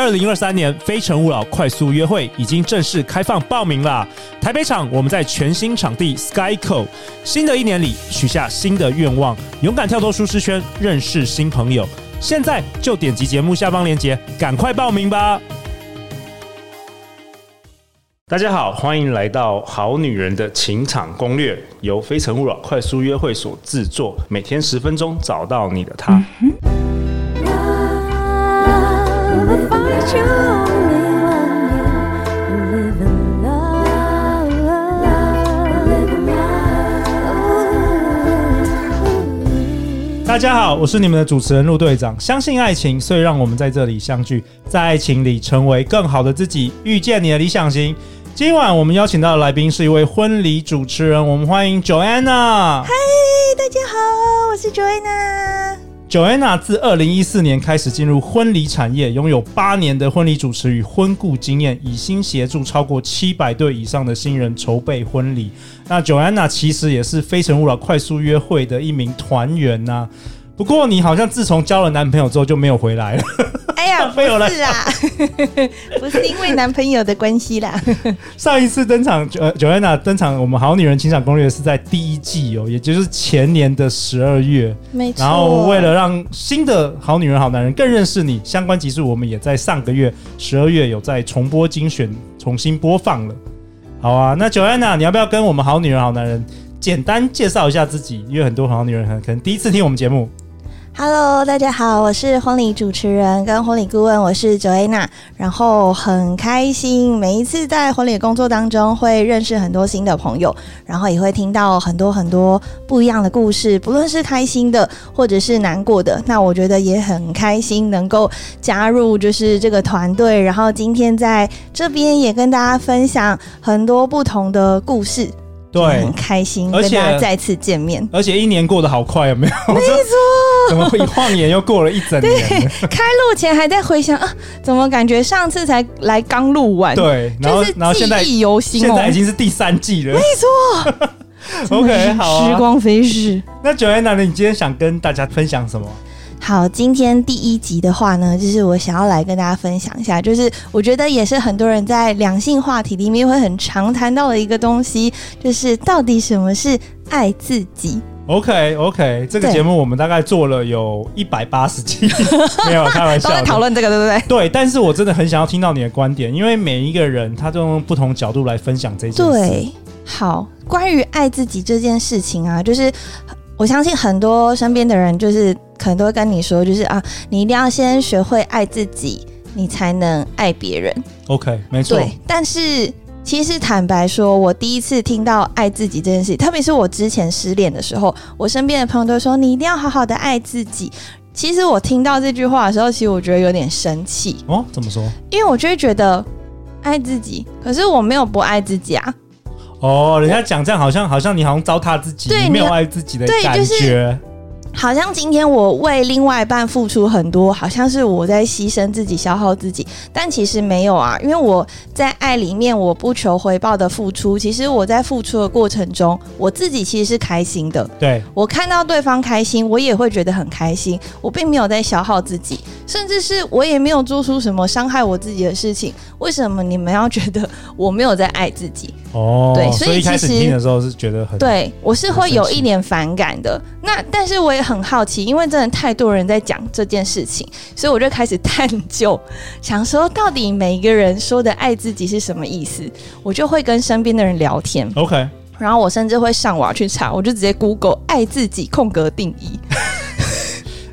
二零二三年《非诚勿扰》快速约会已经正式开放报名啦！台北场我们在全新场地 Skyco，新的一年里许下新的愿望，勇敢跳脱舒适圈，认识新朋友。现在就点击节目下方链接，赶快报名吧！大家好，欢迎来到《好女人的情场攻略》，由《非诚勿扰》快速约会所制作，每天十分钟，找到你的他。嗯大家好，我是你们的主持人陆队长。相信爱情，所以让我们在这里相聚，在爱情里成为更好的自己，遇见你的理想型。今晚我们邀请到的来宾是一位婚礼主持人，我们欢迎 Joanna。嗨，大家好，我是 Joanna。Joanna 自二零一四年开始进入婚礼产业，拥有八年的婚礼主持与婚顾经验，以心协助超过七百对以上的新人筹备婚礼。那 Joanna 其实也是非诚勿扰快速约会的一名团员呐。不过你好像自从交了男朋友之后就没有回来了。哎呀，不是啊，不是因为男朋友的关系啦。上一次登场，呃，Joanna 登场，我们好女人情场攻略是在第一季哦，也就是前年的十二月。没错。然后为了让新的好女人好男人更认识你，相关集数我们也在上个月十二月有在重播精选，重新播放了。好啊，那 Joanna，你要不要跟我们好女人好男人简单介绍一下自己？因为很多好女人可能第一次听我们节目。Hello，大家好，我是婚礼主持人跟婚礼顾问，我是 Joanna，然后很开心每一次在婚礼工作当中会认识很多新的朋友，然后也会听到很多很多不一样的故事，不论是开心的或者是难过的，那我觉得也很开心能够加入就是这个团队，然后今天在这边也跟大家分享很多不同的故事。对，很开心跟大家再次见面，而且一年过得好快，有没有？没错，怎么会一晃眼又过了一整年？对，开录前还在回想啊，怎么感觉上次才来刚录完？对，然后然后现在记忆犹新，现在已经是第三季了，没错。OK，好啊，时光飞逝。那 Joanna 呢？你今天想跟大家分享什么？好，今天第一集的话呢，就是我想要来跟大家分享一下，就是我觉得也是很多人在两性话题里面会很常谈到的一个东西，就是到底什么是爱自己？OK OK，这个节目我们大概做了有一百八十集，没有开玩笑，都在讨论这个，对不对？对，但是我真的很想要听到你的观点，因为每一个人他都用不同角度来分享这件事。对，好，关于爱自己这件事情啊，就是。我相信很多身边的人，就是可能都会跟你说，就是啊，你一定要先学会爱自己，你才能爱别人。OK，没错。对，但是其实坦白说，我第一次听到爱自己这件事，特别是我之前失恋的时候，我身边的朋友都说，你一定要好好的爱自己。其实我听到这句话的时候，其实我觉得有点生气。哦，怎么说？因为我就会觉得爱自己，可是我没有不爱自己啊。哦，人家讲这样好像好像你好像糟蹋自己，你没有爱自己的感觉。对，就是好像今天我为另外一半付出很多，好像是我在牺牲自己、消耗自己，但其实没有啊。因为我在爱里面，我不求回报的付出，其实我在付出的过程中，我自己其实是开心的。对，我看到对方开心，我也会觉得很开心。我并没有在消耗自己，甚至是我也没有做出什么伤害我自己的事情。为什么你们要觉得我没有在爱自己？哦，对，所以，一开始听的时候是觉得很对，我是会有一点反感的。那但是我也很好奇，因为真的太多人在讲这件事情，所以我就开始探究，想说到底每一个人说的爱自己是什么意思？我就会跟身边的人聊天，OK，然后我甚至会上网去查，我就直接 Google 爱自己空格定义，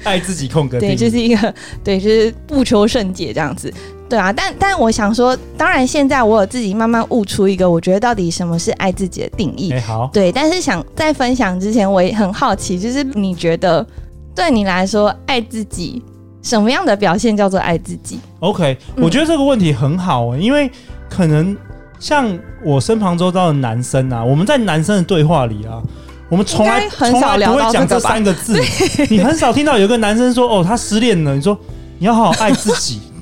爱自己空格定义，对，就是一个对，就是不求甚解这样子。对啊，但但我想说，当然现在我有自己慢慢悟出一个，我觉得到底什么是爱自己的定义。哎，好，对，但是想在分享之前，我也很好奇，就是你觉得对你来说，爱自己什么样的表现叫做爱自己？OK，我觉得这个问题很好，因为可能像我身旁周遭的男生啊，我们在男生的对话里啊，我们从来很少聊不会讲这三个字，你很少听到有个男生说哦，他失恋了，你说你要好好爱自己。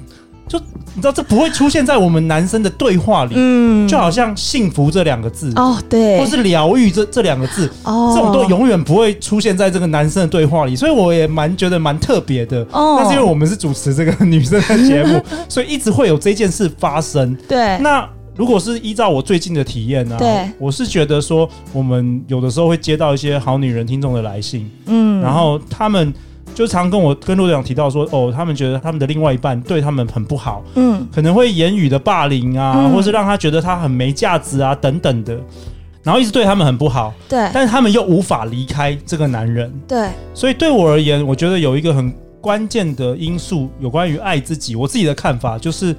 就你知道，这不会出现在我们男生的对话里，嗯，就好像幸福这两个字哦，对，或是疗愈这这两个字哦，这种都永远不会出现在这个男生的对话里，所以我也蛮觉得蛮特别的。哦，那是因为我们是主持这个女生的节目，所以一直会有这件事发生。对，那如果是依照我最近的体验呢，对，我是觉得说，我们有的时候会接到一些好女人听众的来信，嗯，然后他们。就常跟我跟陆队长提到说，哦，他们觉得他们的另外一半对他们很不好，嗯，可能会言语的霸凌啊，嗯、或是让他觉得他很没价值啊，等等的，然后一直对他们很不好，对，但是他们又无法离开这个男人，对，所以对我而言，我觉得有一个很关键的因素，有关于爱自己，我自己的看法就是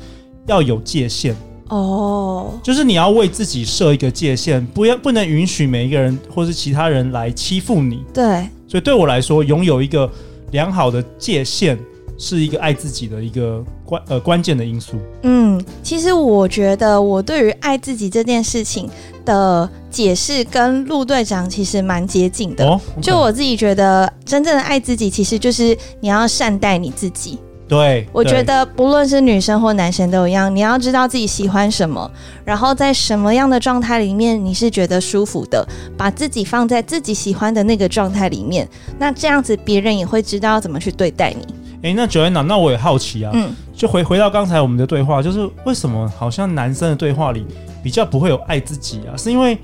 要有界限，哦，就是你要为自己设一个界限，不要不能允许每一个人或是其他人来欺负你，对，所以对我来说，拥有一个。良好的界限是一个爱自己的一个关呃关键的因素。嗯，其实我觉得我对于爱自己这件事情的解释跟陆队长其实蛮接近的。哦 okay、就我自己觉得，真正的爱自己其实就是你要善待你自己。对，我觉得不论是女生或男生都一样，你要知道自己喜欢什么，然后在什么样的状态里面你是觉得舒服的，把自己放在自己喜欢的那个状态里面，那这样子别人也会知道怎么去对待你。诶，那 Joanna，那我也好奇啊，嗯，就回回到刚才我们的对话，就是为什么好像男生的对话里比较不会有爱自己啊？是因为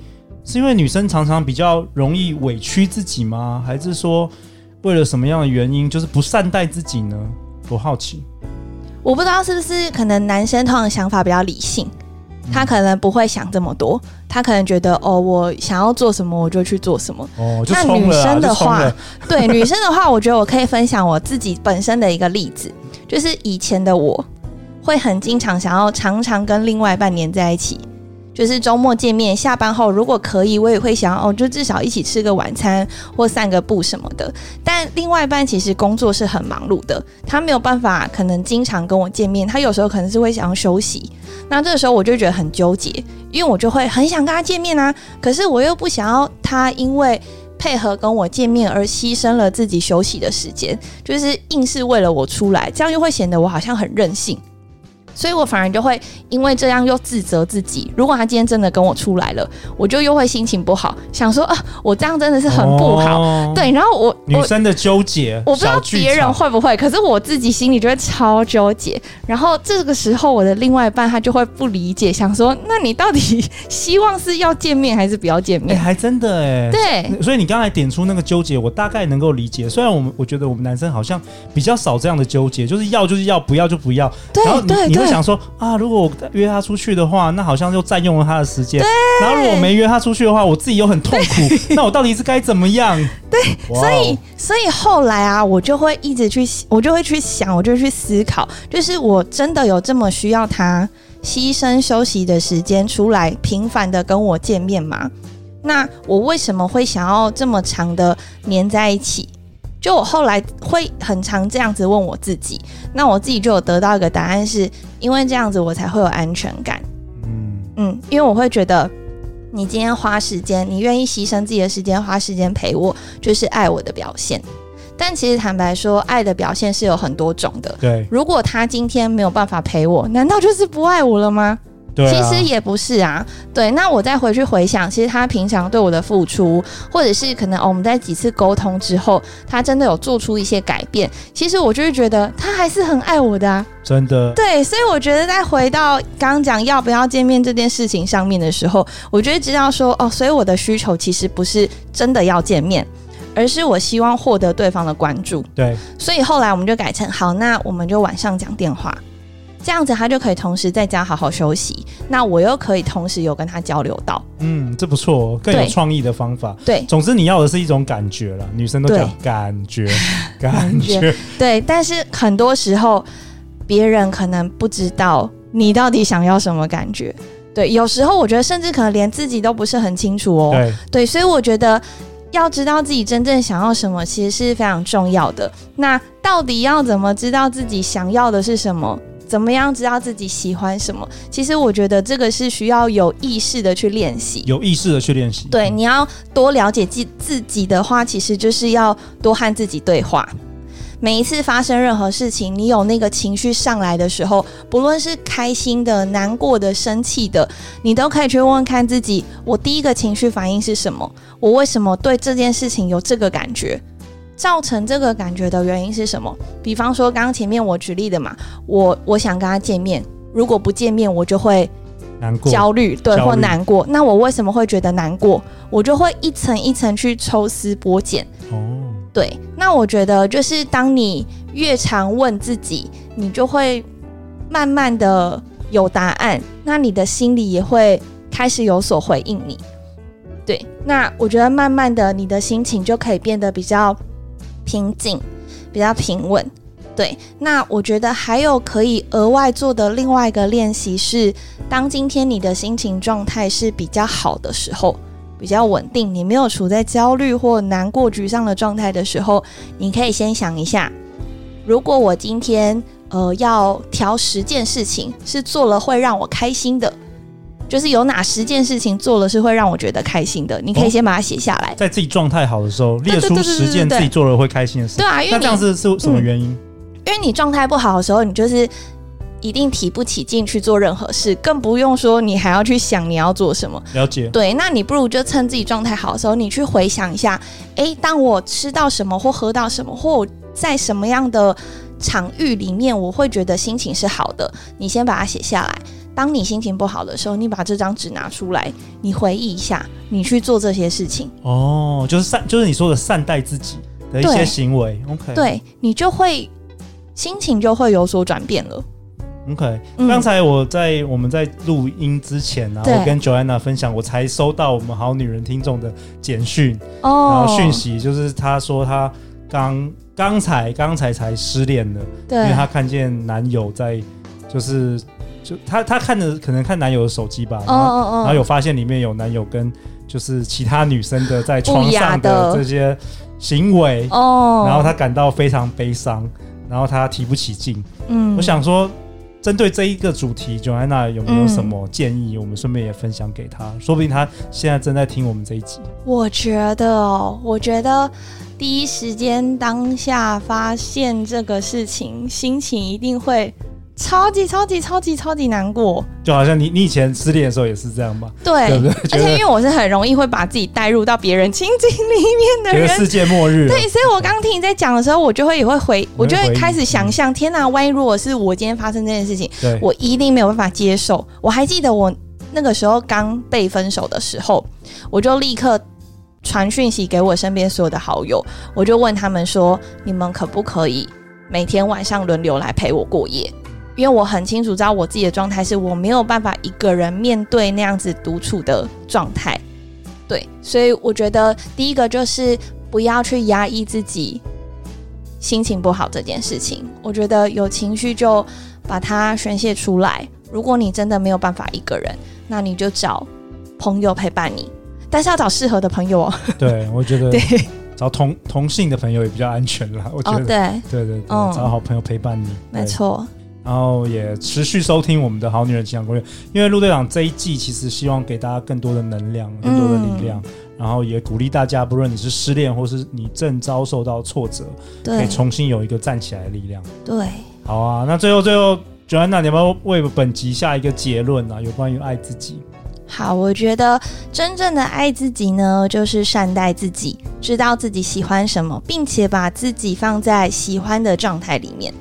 是因为女生常常比较容易委屈自己吗？还是说为了什么样的原因，就是不善待自己呢？我好奇，我不知道是不是可能男生通常想法比较理性，他可能不会想这么多，他可能觉得哦，我想要做什么我就去做什么。哦，那女生的话，对女生的话，我觉得我可以分享我自己本身的一个例子，就是以前的我会很经常想要常常跟另外一半黏在一起。就是周末见面，下班后如果可以，我也会想哦，就至少一起吃个晚餐或散个步什么的。但另外一半其实工作是很忙碌的，他没有办法可能经常跟我见面，他有时候可能是会想要休息。那这个时候我就觉得很纠结，因为我就会很想跟他见面啊，可是我又不想要他因为配合跟我见面而牺牲了自己休息的时间，就是硬是为了我出来，这样又会显得我好像很任性。所以我反而就会因为这样又自责自己。如果他今天真的跟我出来了，我就又会心情不好，想说啊，我这样真的是很不好。哦、对，然后我女生的纠结，我不知道别人会不会，可是我自己心里就会超纠结。然后这个时候，我的另外一半他就会不理解，想说，那你到底希望是要见面还是不要见面？欸、还真的哎。对，所以你刚才点出那个纠结，我大概能够理解。虽然我们我觉得我们男生好像比较少这样的纠结，就是要就是要，不要就不要。对对。对就想说啊，如果我约他出去的话，那好像就占用了他的时间。然后如果没约他出去的话，我自己又很痛苦。那我到底是该怎么样？对，所以所以后来啊，我就会一直去，我就会去想，我就去思考，就是我真的有这么需要他牺牲休息的时间出来频繁的跟我见面吗？那我为什么会想要这么长的黏在一起？就我后来会很常这样子问我自己，那我自己就有得到一个答案是，是因为这样子我才会有安全感。嗯嗯，因为我会觉得你今天花时间，你愿意牺牲自己的时间花时间陪我，就是爱我的表现。但其实坦白说，爱的表现是有很多种的。对，如果他今天没有办法陪我，难道就是不爱我了吗？对啊、其实也不是啊，对。那我再回去回想，其实他平常对我的付出，或者是可能、哦、我们在几次沟通之后，他真的有做出一些改变。其实我就是觉得他还是很爱我的啊，真的。对，所以我觉得在回到刚刚讲要不要见面这件事情上面的时候，我就会知道说哦，所以我的需求其实不是真的要见面，而是我希望获得对方的关注。对，所以后来我们就改成好，那我们就晚上讲电话。这样子他就可以同时在家好好休息，那我又可以同时有跟他交流到。嗯，这不错，更有创意的方法。对，总之你要的是一种感觉了，女生都讲 感觉，感觉。对，但是很多时候别人可能不知道你到底想要什么感觉。对，有时候我觉得甚至可能连自己都不是很清楚哦。对，对，所以我觉得要知道自己真正想要什么，其实是非常重要的。那到底要怎么知道自己想要的是什么？怎么样知道自己喜欢什么？其实我觉得这个是需要有意识的去练习，有意识的去练习。对，你要多了解自自己的话，其实就是要多和自己对话。每一次发生任何事情，你有那个情绪上来的时候，不论是开心的、难过的、生气的，你都可以去问问看自己：我第一个情绪反应是什么？我为什么对这件事情有这个感觉？造成这个感觉的原因是什么？比方说，刚刚前面我举例的嘛，我我想跟他见面，如果不见面，我就会难过、焦虑，对，或难过。那我为什么会觉得难过？我就会一层一层去抽丝剥茧。哦，对。那我觉得，就是当你越常问自己，你就会慢慢的有答案，那你的心里也会开始有所回应你。对。那我觉得，慢慢的，你的心情就可以变得比较。平静，比较平稳，对。那我觉得还有可以额外做的另外一个练习是，当今天你的心情状态是比较好的时候，比较稳定，你没有处在焦虑或难过、沮丧的状态的时候，你可以先想一下，如果我今天呃要挑十件事情是做了会让我开心的。就是有哪十件事情做了是会让我觉得开心的，你可以先把它写下来，在自己状态好的时候列出十件自己做了会开心的事。对啊，因为那这样子是什么原因？嗯，因为你状态不好的时候，你就是一定提不起劲去做任何事，更不用说你还要去想你要做什么。了解。对，那你不如就趁自己状态好的时候，你去回想一下，诶，当我吃到什么或喝到什么，或在什么样的场域里面，我会觉得心情是好的，你先把它写下来。当你心情不好的时候，你把这张纸拿出来，你回忆一下，你去做这些事情。哦，就是善，就是你说的善待自己的一些行为。OK，对，你就会心情就会有所转变了。OK，刚、嗯、才我在我们在录音之前呢、啊，我跟 Joanna 分享，我才收到我们好女人听众的简讯哦，然后讯息就是她说她刚刚才刚才才失恋了，对，因为她看见男友在就是。就她，她看着可能看男友的手机吧，然后，哦哦哦，然后有发现里面有男友跟就是其他女生的在床上的这些行为，哦，然后她感到非常悲伤，然后她提不起劲。嗯，我想说，针对这一个主题，Joanna 有没有什么建议？我们顺便也分享给他，说不定他现在正在听我们这一集。我觉得哦，我觉得第一时间当下发现这个事情，心情一定会。超级超级超级超级难过，就好像你你以前失恋的时候也是这样吧？对，对对，而且因为我是很容易会把自己带入到别人情景里面的人，世界末日。对，所以我刚刚听你在讲的时候，我就会也会回，我就会开始想象，嗯、天哪，万一如果是我今天发生这件事情，对，我一定没有办法接受。我还记得我那个时候刚被分手的时候，我就立刻传讯息给我身边所有的好友，我就问他们说：你们可不可以每天晚上轮流来陪我过夜？因为我很清楚知道我自己的状态是我没有办法一个人面对那样子独处的状态，对，所以我觉得第一个就是不要去压抑自己心情不好这件事情。我觉得有情绪就把它宣泄出来。如果你真的没有办法一个人，那你就找朋友陪伴你，但是要找适合的朋友哦。对，我觉得对，找同同性的朋友也比较安全啦。我觉得、哦、对，对对对，嗯、找好朋友陪伴你，没错。然后也持续收听我们的好女人情感攻略，因为陆队长这一季其实希望给大家更多的能量、更多的力量，嗯、然后也鼓励大家，不论你是失恋或是你正遭受到挫折，对，可以重新有一个站起来的力量。对，好啊，那最后最后，Joanna，你要不要为本集下一个结论啊？有关于爱自己。好，我觉得真正的爱自己呢，就是善待自己，知道自己喜欢什么，并且把自己放在喜欢的状态里面。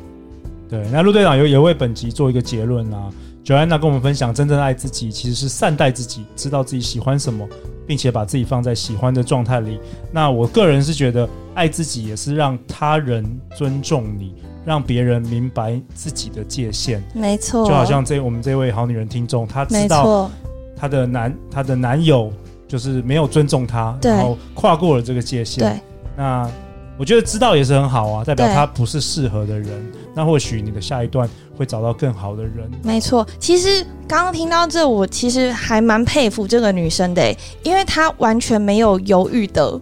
对，那陆队长也也为本集做一个结论啊。Joanna 跟我们分享，真正爱自己其实是善待自己，知道自己喜欢什么，并且把自己放在喜欢的状态里。那我个人是觉得，爱自己也是让他人尊重你，让别人明白自己的界限。没错，就好像这我们这位好女人听众，她知道她的男她的男友就是没有尊重她，然后跨过了这个界限。对，那。我觉得知道也是很好啊，代表他不是适合的人。那或许你的下一段会找到更好的人。没错，其实刚刚听到这，我其实还蛮佩服这个女生的，因为她完全没有犹豫的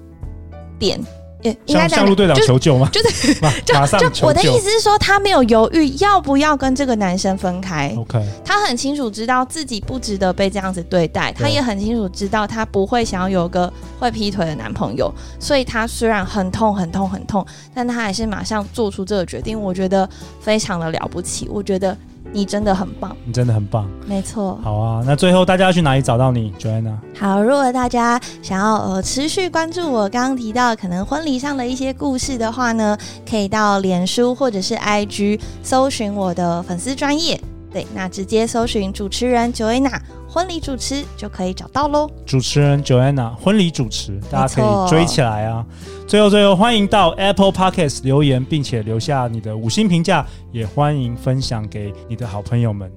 点，也应该向陆队长求救吗？就是 马上就我的意思是说，他没有犹豫要不要跟这个男生分开。OK，他很清楚知道自己不值得被这样子对待，他也很清楚知道他不会想要有个会劈腿的男朋友，所以他虽然很痛很痛很痛，但他还是马上做出这个决定。我觉得非常的了不起，我觉得。你真的很棒，你真的很棒，没错。好啊，那最后大家要去哪里找到你，Joanna？好，如果大家想要呃持续关注我刚刚提到可能婚礼上的一些故事的话呢，可以到脸书或者是 IG 搜寻我的粉丝专页，对，那直接搜寻主持人 Joanna。婚礼主持就可以找到喽。主持人 Joanna，婚礼主持，大家可以追起来啊！最后最后，欢迎到 Apple Podcast 留言，并且留下你的五星评价，也欢迎分享给你的好朋友们。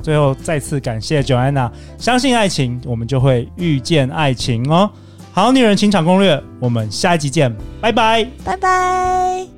最后再次感谢 Joanna，相信爱情，我们就会遇见爱情哦。好女人情场攻略，我们下一集见，拜拜，拜拜。